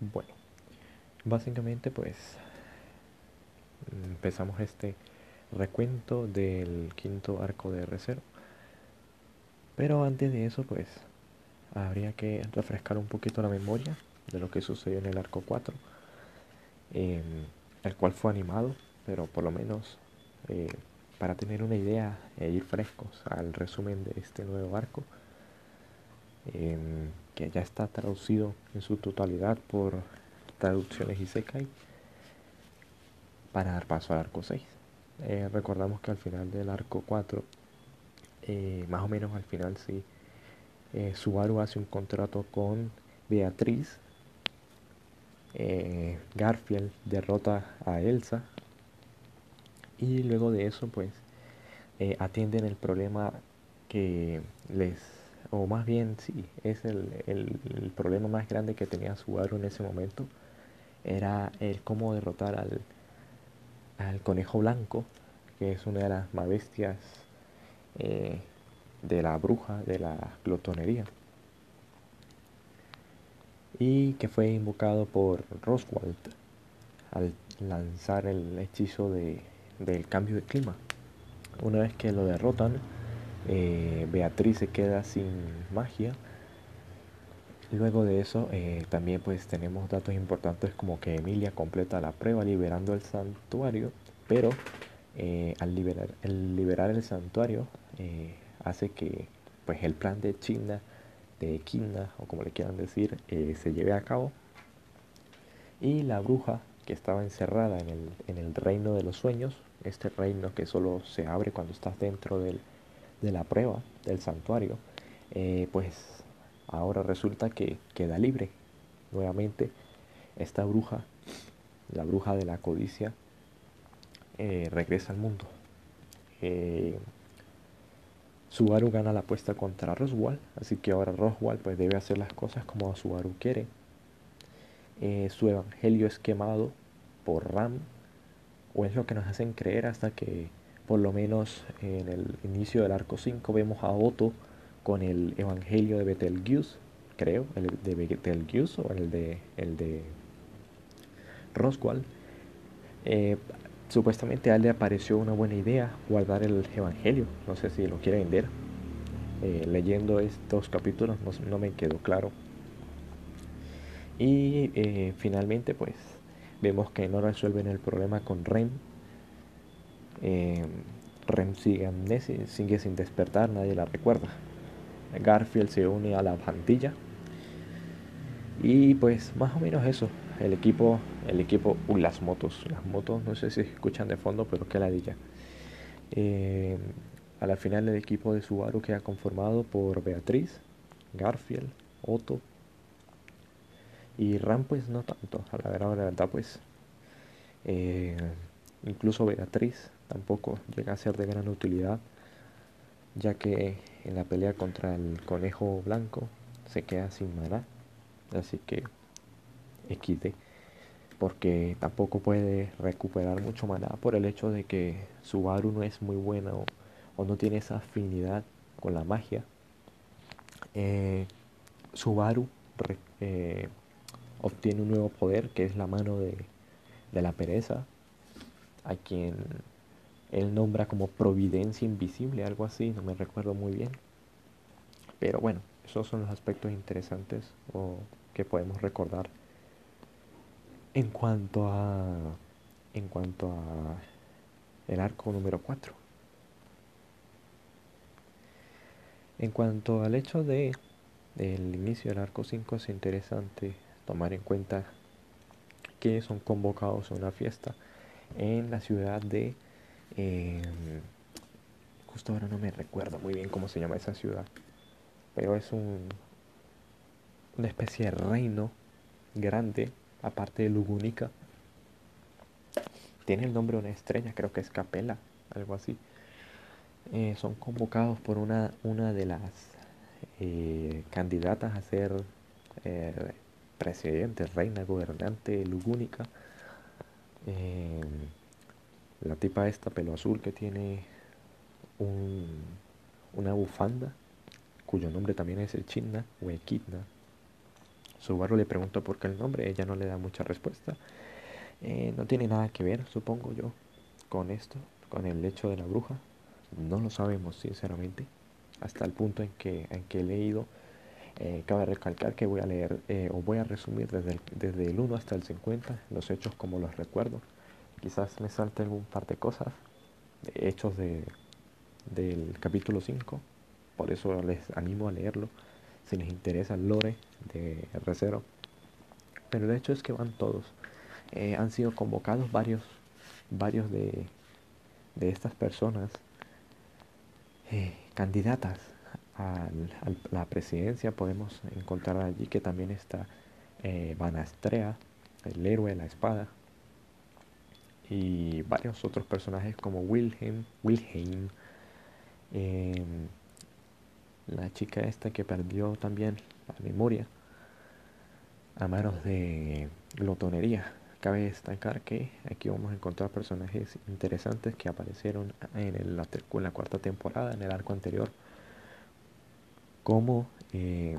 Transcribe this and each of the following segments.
Bueno, básicamente pues empezamos este recuento del quinto arco de reserva. Pero antes de eso pues habría que refrescar un poquito la memoria de lo que sucedió en el arco 4, em, el cual fue animado, pero por lo menos eh, para tener una idea e ir frescos al resumen de este nuevo arco, em, que ya está traducido en su totalidad por traducciones Isekai, para dar paso al arco 6. Eh, recordamos que al final del arco 4, eh, más o menos al final sí, eh, Subaru hace un contrato con Beatriz. Eh, Garfield derrota a Elsa. Y luego de eso, pues, atienden el problema que les, o más bien, sí, es el, el, problema más grande que tenía Subaru en ese momento. Era el cómo derrotar al, al conejo blanco, que es una de las más bestias de la bruja de la glotonería y que fue invocado por Roswald al lanzar el hechizo de, del cambio de clima. Una vez que lo derrotan, eh, Beatriz se queda sin magia. Luego de eso eh, también pues tenemos datos importantes como que Emilia completa la prueba liberando el santuario, pero eh, al liberar el, liberar el santuario hace que pues el plan de China, de China o como le quieran decir, se lleve a cabo. Y la bruja que estaba encerrada en el, en el, reino de los sueños, este reino que solo se abre cuando estás dentro del, de la prueba, del santuario, eh, pues ahora resulta que queda libre. Nuevamente, esta bruja, la bruja de la codicia, eh, regresa al mundo. Subaru gana la apuesta contra Roswell, así que ahora Roswell pues debe hacer las cosas como Subaru quiere. Eh, su evangelio es quemado por Ram, o es lo que nos hacen creer hasta que por lo menos en el inicio del arco 5 vemos a Otto con el evangelio de Betelgeuse, creo, el de Betelgeuse o el de, el de Roswell. Eh, Supuestamente a él le apareció una buena idea guardar el Evangelio. No sé si lo quiere vender. Eh, leyendo estos capítulos no, me quedó claro. Y eh, finalmente pues vemos que no resuelven el problema con Rem. Eh, Rem sigue sigue sin despertar, nadie la recuerda. Garfield se une a la pandilla. Y pues más o menos eso el equipo, el equipo, uh, las motos, las motos, no sé si escuchan de fondo, pero qué ladilla. Eh, a la final el equipo de Subaru queda conformado por Beatriz, Garfield, Otto y Ram pues no tanto, a la verdad, la verdad pues eh, incluso Beatriz tampoco llega a ser de gran utilidad ya que en la pelea contra el conejo blanco se queda sin maná así que XD porque tampoco puede recuperar mucho maná por el hecho de que Subaru no es muy buena o, no tiene esa afinidad con la magia. Eh, Subaru eh, obtiene un nuevo poder que es la mano de, de la pereza, a quien él nombra como providencia invisible, algo así, no me recuerdo muy bien. Pero bueno, esos son los aspectos interesantes o que podemos recordar. En cuanto a en cuanto a el arco número 4 en cuanto al hecho de el inicio del arco 5 es interesante tomar en cuenta que son convocados a una fiesta en la ciudad de em, justo ahora no me recuerdo muy bien cómo se llama esa ciudad pero es un una especie de reino grande aparte de Lugúnica. Tiene el nombre de una estrella, creo que es Capela, algo así. Eh, son convocados por una, una de las eh, candidatas a ser eh, presidente, reina, gobernante lugúnica. La tipa esta, pelo azul, que tiene un, una bufanda, cuyo nombre también es el China o Equidna, Subaru le pregunta por qué el nombre, ella no le da mucha respuesta. Eh, no tiene nada que ver, supongo yo, con esto, con el hecho de la bruja. No lo sabemos, sinceramente, hasta el punto en que, en que he leído. Eh, cabe recalcar que voy a leer eh, o voy a resumir desde el, desde el 1 hasta el 50 los hechos como los recuerdo. Quizás me salte algún par de cosas, hechos de, del capítulo 5, por eso les animo a leerlo si les interesa el lore de R0. Pero el hecho es que van todos. Eh, han sido convocados varios, varios de, de estas personas eh, la presidencia. Podemos encontrar allí que también está eh, Banastrea, el héroe de la espada, y varios otros personajes como Wilhelm, Wilhelm em, la chica esta que perdió también la memoria a manos de glotonería. Cabe destacar que aquí vamos a encontrar personajes interesantes que aparecieron en, la, cuarta temporada, en el arco anterior, como eh,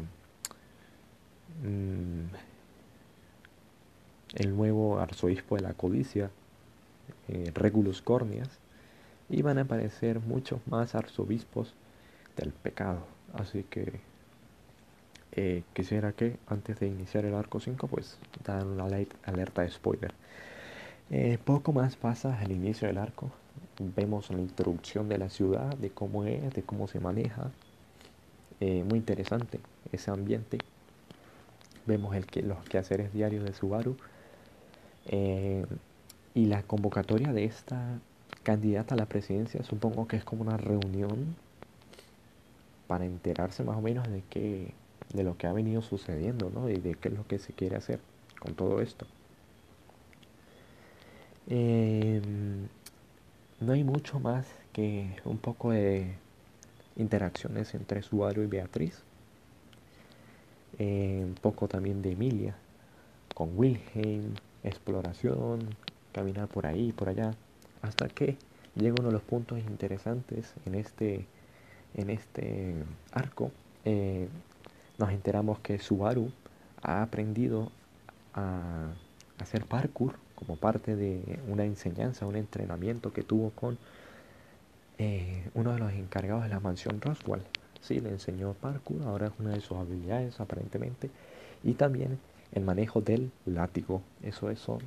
mm, el nuevo arzobispo de la codicia, eh, Regulus Cornias, y van a aparecer muchos más arzobispos del pecado. Así que eh, quisiera que antes de iniciar el arco 5 pues dar una alerta de spoiler. Poco más pasa al inicio del arco. Vemos la introducción de la ciudad, de cómo es, de cómo se maneja. Eh, muy interesante ese ambiente. Vemos el que, los quehaceres diarios de Subaru. y la convocatoria de esta candidata a la presidencia supongo que es como una reunión para enterarse más o menos de qué de lo que ha venido sucediendo ¿no? y de qué es lo que se quiere hacer con todo esto. Em, no hay mucho más que un poco de interacciones entre Subaru y Beatriz. Eh, un poco también de Emilia con Wilhelm, exploración, caminar por ahí, por allá, hasta que llega uno de los puntos interesantes en este, en este arco. Eh, nos enteramos que Subaru ha aprendido a hacer parkour como parte de una enseñanza, un entrenamiento que tuvo con eh, uno de los encargados de la mansión Roswell. Sí, le enseñó parkour, ahora es una de sus habilidades aparentemente. Y también el manejo del látigo. Eso, son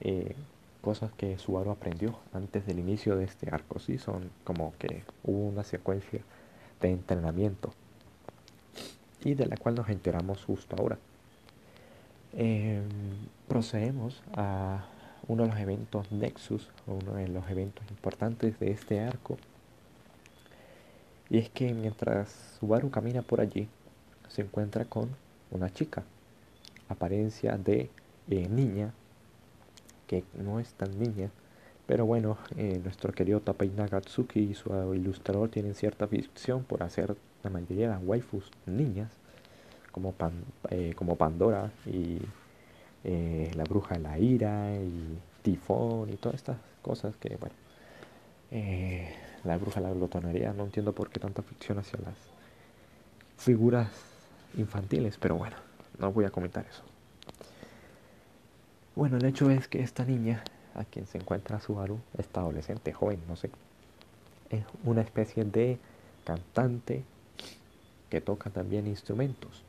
eh, cosas que Subaru aprendió antes del inicio de este arco. Sí, son como que hubo una secuencia de entrenamiento y de la cual nos enteramos justo ahora. Em, procedemos a uno de los eventos Nexus, uno de los eventos importantes de este arco. Y es que mientras Subaru camina por allí, se encuentra con una chica, apariencia de eh, niña, que no es tan niña, pero bueno, eh, nuestro querido Tapai Nagatsuki y su ilustrador tienen cierta ficción por hacer la mayoría de las waifus niñas, como, eh, como Pandora y eh, la bruja la ira y Tifón y todas estas cosas que, bueno, eh, la bruja la glotonería, no entiendo por qué tanta ficción hacia las figuras infantiles, pero bueno, no voy a comentar eso. Bueno, el hecho es que esta niña, a quien se encuentra Subaru, esta adolescente, joven, no sé, es una especie de cantante que toca también instrumentos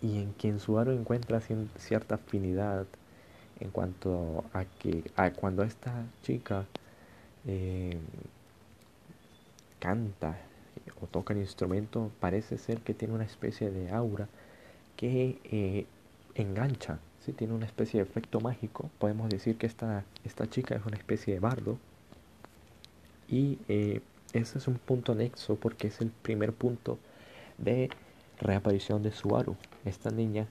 y en quien Subaru encuentra cierta afinidad en cuanto a que cuando esta chica eh, canta o toca el instrumento parece ser que tiene una especie de aura que eh, engancha, ¿sí? tiene una especie de efecto mágico. Podemos decir que esta, esta chica es una especie de bardo y eh, ese es un punto nexo porque es el primer punto de reaparición de Subaru. Esta niña,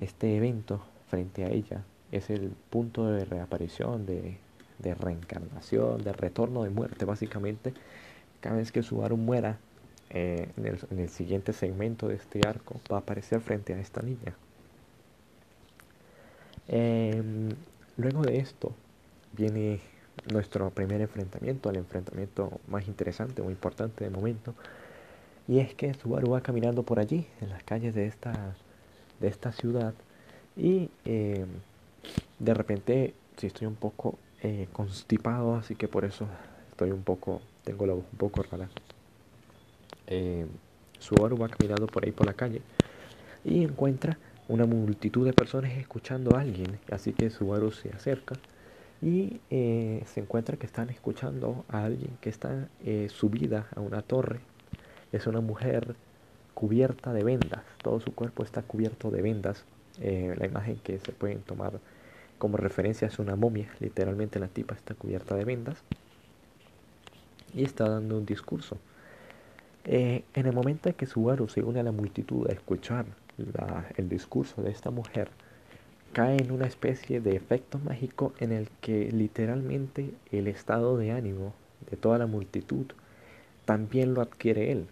este evento frente a ella es el punto de reaparición, de, reencarnación, de retorno de muerte básicamente. Cada vez que Subaru muera eh, en, el, siguiente segmento de este arco va a aparecer frente a esta niña. Em, luego de esto viene nuestro primer enfrentamiento, el enfrentamiento más interesante o importante de momento, y es que Subaru va caminando por allí, en las calles de esta, de esta ciudad y eh, de repente si estoy un poco eh, constipado, así que por eso estoy un poco, tengo la voz un poco rara. Eh, Subaru va caminando por ahí por la calle y encuentra una multitud de personas escuchando a alguien, así que Subaru se acerca y eh, se encuentra que están escuchando a alguien que está subida a una torre. Es una mujer cubierta de vendas, todo su cuerpo está cubierto de vendas. Eh, la imagen que se pueden tomar como referencia es una momia, literalmente la tipa está cubierta de vendas y está dando un discurso. en el momento en que Subaru se une a la multitud a escuchar el discurso de esta mujer, cae en una especie de efecto mágico en el que literalmente el estado de ánimo de toda la multitud también lo adquiere él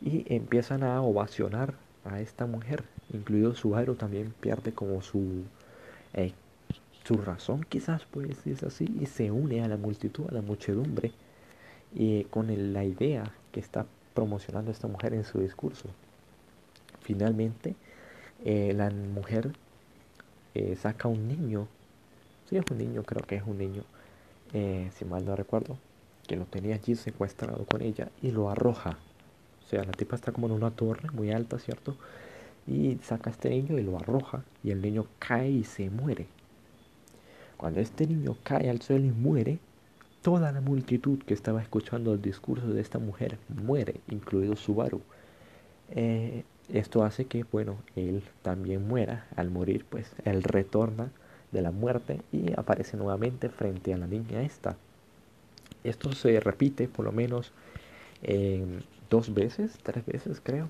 y empiezan a ovacionar a esta mujer, incluido Subaru también pierde como su eh, su razón quizás pues es así y se une a la multitud, a la muchedumbre y con la idea que está promocionando esta mujer en su discurso. Finalmente, eh, la mujer eh, saca un niño, si es un niño, creo que es un niño, eh, si mal no recuerdo, que lo tenía allí secuestrado con ella y lo arroja. O sea, la tipa está como en una torre muy alta, ¿cierto? Y saca a este niño y lo arroja y el niño cae y se muere. Cuando este niño cae al suelo y muere, toda la multitud que estaba escuchando el discurso de esta mujer muere, incluido Subaru. Eh, esto hace que, bueno, él también muera. Al morir, pues él retorna de la muerte y aparece nuevamente frente a la niña esta. Esto se repite por lo menos dos veces, tres veces creo.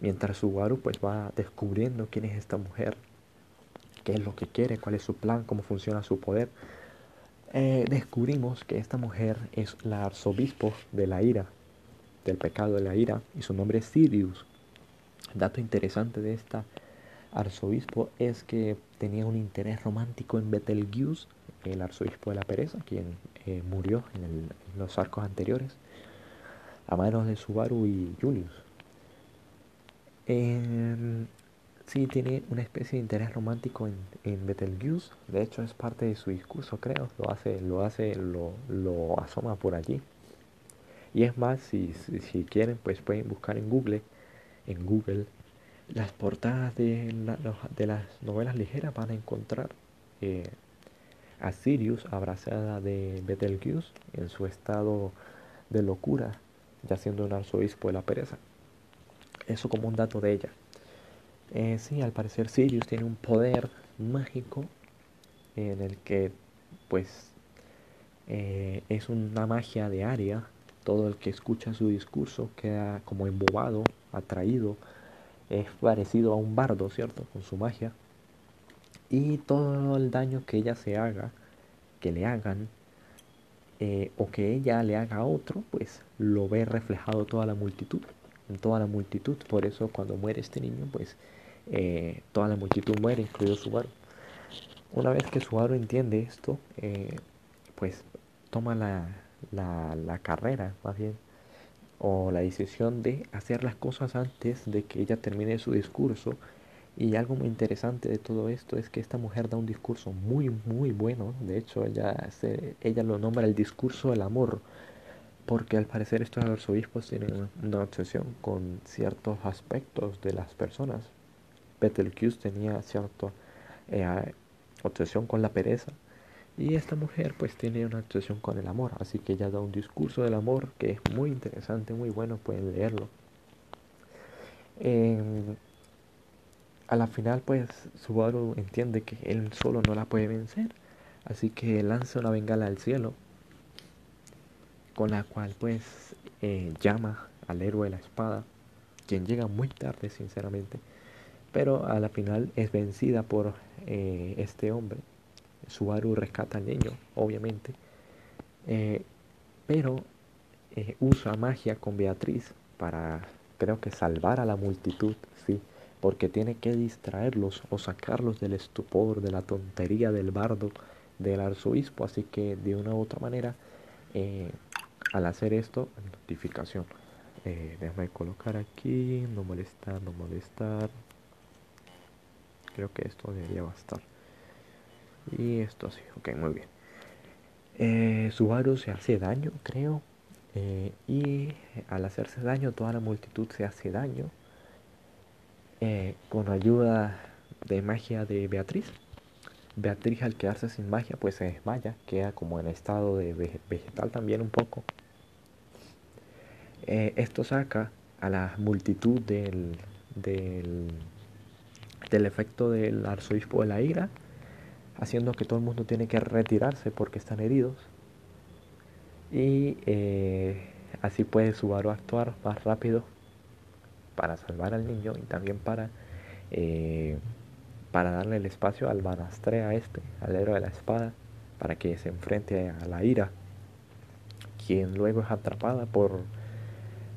Mientras Subaru pues va descubriendo quién es esta mujer, qué es lo que quiere, cuál es su plan, cómo funciona su poder. Eh, descubrimos que esta mujer es la arzobispo de la ira, del pecado de la ira, y su nombre es Sirius. Dato interesante de esta arzobispo es que tenía un interés romántico en Betelgeuse, el arzobispo de la pereza, quien eh, murió en, los arcos anteriores, a manos de Subaru y Julius. Eh, sí, tiene una especie de interés romántico en, en, Betelgeuse, de hecho es parte de su discurso, creo, lo hace, lo hace, lo, lo asoma por allí. Y es más, si, si quieren, pues pueden buscar en Google en Google las portadas de, de las novelas ligeras van a encontrar eh, a Sirius abrazada de Betelgeuse en su estado de locura, ya siendo un arzobispo de la pereza. Eso como un dato de ella. Eh, sí, al parecer Sirius tiene un poder mágico en el que pues eh, es una magia de área. Todo el que escucha su discurso queda como embobado atraído, es parecido a un bardo, ¿cierto? Con su magia. Y todo el daño que ella se haga, que le hagan, eh, o que ella le haga a otro, pues lo ve reflejado toda la multitud, en toda la multitud. Por eso cuando muere este niño, pues eh, toda la multitud muere, incluido Subaru. Una vez que Subaru entiende esto, eh, pues toma la, la, la carrera, más bien, o la decisión de hacer las cosas antes de que ella termine su discurso. Y algo muy interesante de todo esto es que esta mujer da un discurso muy, muy bueno. De hecho, ella, ella lo nombra el discurso del amor. Porque al parecer estos arzobispos tienen una obsesión con ciertos aspectos de las personas. Betelgeuse tenía cierta eh, obsesión con la pereza y esta mujer pues tiene una obsesión con el amor, así que ella da un discurso del amor que es muy interesante, muy bueno, pueden leerlo. A la final pues Subaru entiende que él solo no la puede vencer, así que lanza una bengala al cielo, con la cual pues eh, llama al héroe de la espada, quien llega muy tarde sinceramente, pero a la final es vencida por eh, este hombre Subaru rescata al niño, obviamente. Eh, pero eh, usa magia con Beatriz para, creo que, salvar a la multitud, sí. Porque tiene que distraerlos o sacarlos del estupor, de la tontería del bardo, del arzobispo. Así que de una u otra manera, eh, al hacer esto, notificación. déjame colocar aquí, no molestar, no molestar. creo que esto debería bastar. Y esto sí, ok, muy bien. Eh, Subaru se hace daño, creo. Eh, y al hacerse daño, toda la multitud se hace daño. Eh, con ayuda de magia de Beatriz. Beatriz al quedarse sin magia pues se desmaya, queda como en estado de vegetal también un poco. Eh, esto saca a la multitud del, del, efecto del arzobispo de la ira, haciendo que todo el mundo tiene que retirarse porque están heridos. Y eh, así puede Subaru actuar más rápido para salvar al niño y también para eh, para darle el espacio al Banastrea este, al de la espada, para que se enfrente a la ira, quien luego es atrapada por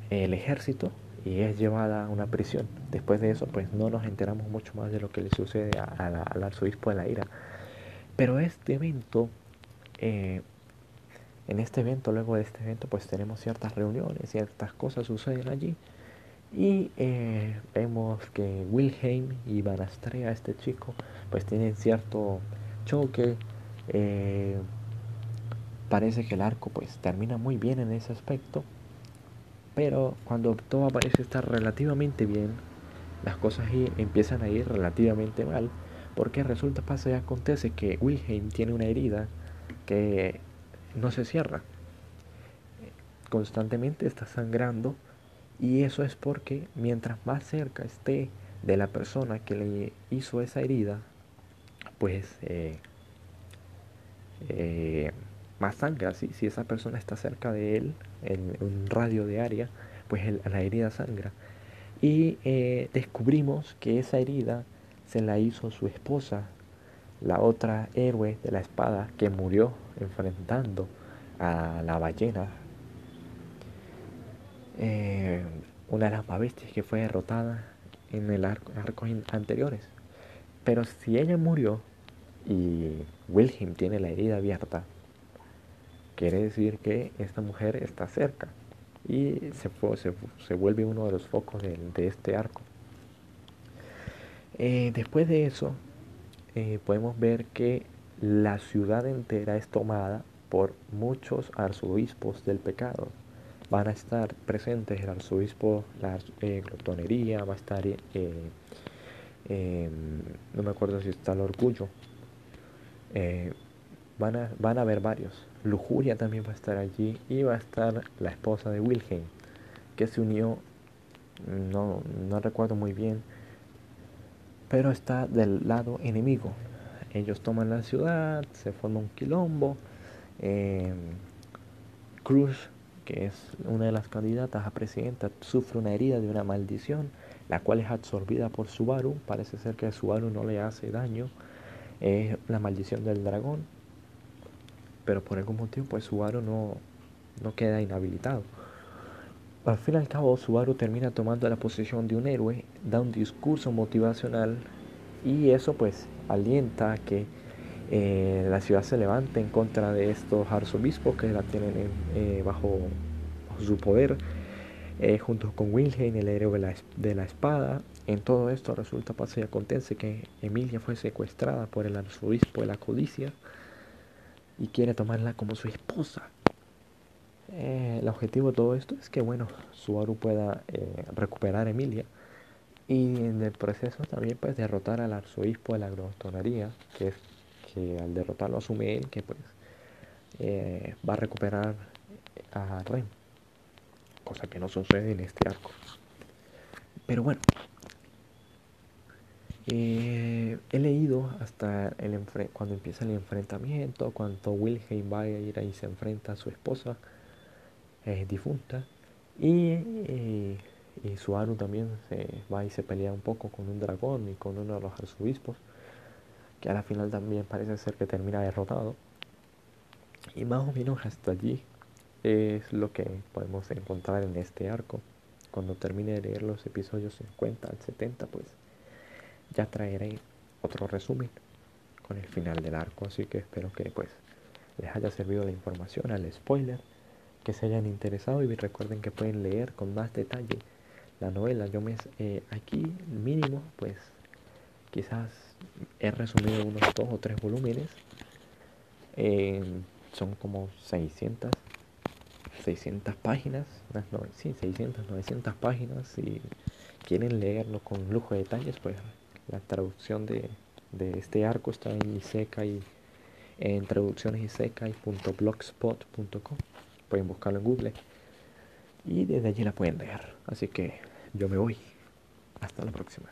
el ejército y es llevada a una prisión. Después de eso, pues no nos enteramos mucho más de lo que le sucede al arzobispo de la ira. Pero este evento, eh, en este evento, luego de este evento, pues tenemos ciertas reuniones, ciertas cosas suceden allí. Y eh, vemos que Wilhelm y Banastrea, este chico, pues tienen cierto choque. Eh, parece que el arco pues termina muy bien en ese aspecto. Pero cuando todo parece estar relativamente bien, las cosas empiezan a ir relativamente mal. Porque resulta, pasa y acontece que Wilhelm tiene una herida que no se cierra. Constantemente está sangrando y eso es porque mientras más cerca esté de la persona que le hizo esa herida, pues eh, eh, más sangra. Si, esa persona está cerca de él, en un radio de área, pues la herida sangra. Y eh, descubrimos que esa herida se la hizo su esposa, la otra héroe de la espada que murió enfrentando a la ballena eh, una de las bestias que fue derrotada en el arco, arcos anteriores. Pero si ella murió y Wilhelm tiene la herida abierta, quiere decir que esta mujer está cerca y se, se, vuelve uno de los focos de, este arco. Eh, después de eso, eh, podemos ver que la ciudad entera es tomada por muchos arzobispos del pecado van a estar presentes el arzobispo, la eh, glotonería, va a estar, eh, em, no me acuerdo si está el orgullo, eh, van, a, van a haber varios. Lujuria también va a estar allí y va a estar la esposa de Wilhelm, que se unió, no, no recuerdo muy bien, pero está del lado enemigo. Ellos toman la ciudad, se forma un quilombo. Em, Cruz que es una de las candidatas a presidenta, sufre una herida de una maldición, la cual es absorbida por Subaru. Parece ser que Subaru no le hace daño. Es la maldición del dragón. Pero por algún motivo, pues Subaru no, no queda inhabilitado. Al fin y al cabo, Subaru termina tomando la posición de un héroe, da un discurso motivacional y eso pues alienta a que eh, la ciudad se levanta en contra de estos arzobispos que la tienen eh, bajo, su poder, eh, junto con Wilhelm, el héroe de la, espada. En todo esto resulta, pasa y acontece que Emilia fue secuestrada por el arzobispo de la codicia y quiere tomarla como su esposa. el objetivo de todo esto es que, bueno, Subaru pueda recuperar a Emilia y en el proceso también pues derrotar al arzobispo de la glotonería, que es al derrotarlo asume él que pues eh, va a recuperar a Ren, cosa que no sucede en este arco. Pero bueno, eh, he leído hasta el cuando empieza el enfrentamiento, cuando Wilhelm va a ir y se enfrenta a su esposa eh, difunta y, y Suaru también se va y se pelea un poco con un dragón y con uno de los arzobispos que a la final también parece ser que termina derrotado. Y más o menos hasta allí es lo que podemos encontrar en este arco. Cuando termine de leer los episodios 50 al 70, pues ya traeré otro resumen con el final del arco. Así que espero que pues les haya servido la información, al spoiler, que se hayan interesado y recuerden que pueden leer con más detalle la novela. Yo me eh, aquí mínimo pues quizás he resumido unos dos o tres volúmenes. Eh, son como 600, 600 páginas, no, sí, 600, 900 páginas. Si quieren leerlo con lujo de detalles, pues la traducción de, de este arco está en Isekai y en traduccionesisekai.blogspot.com. Pueden buscarlo en Google y desde allí la pueden leer. Así que yo me voy. Hasta la próxima.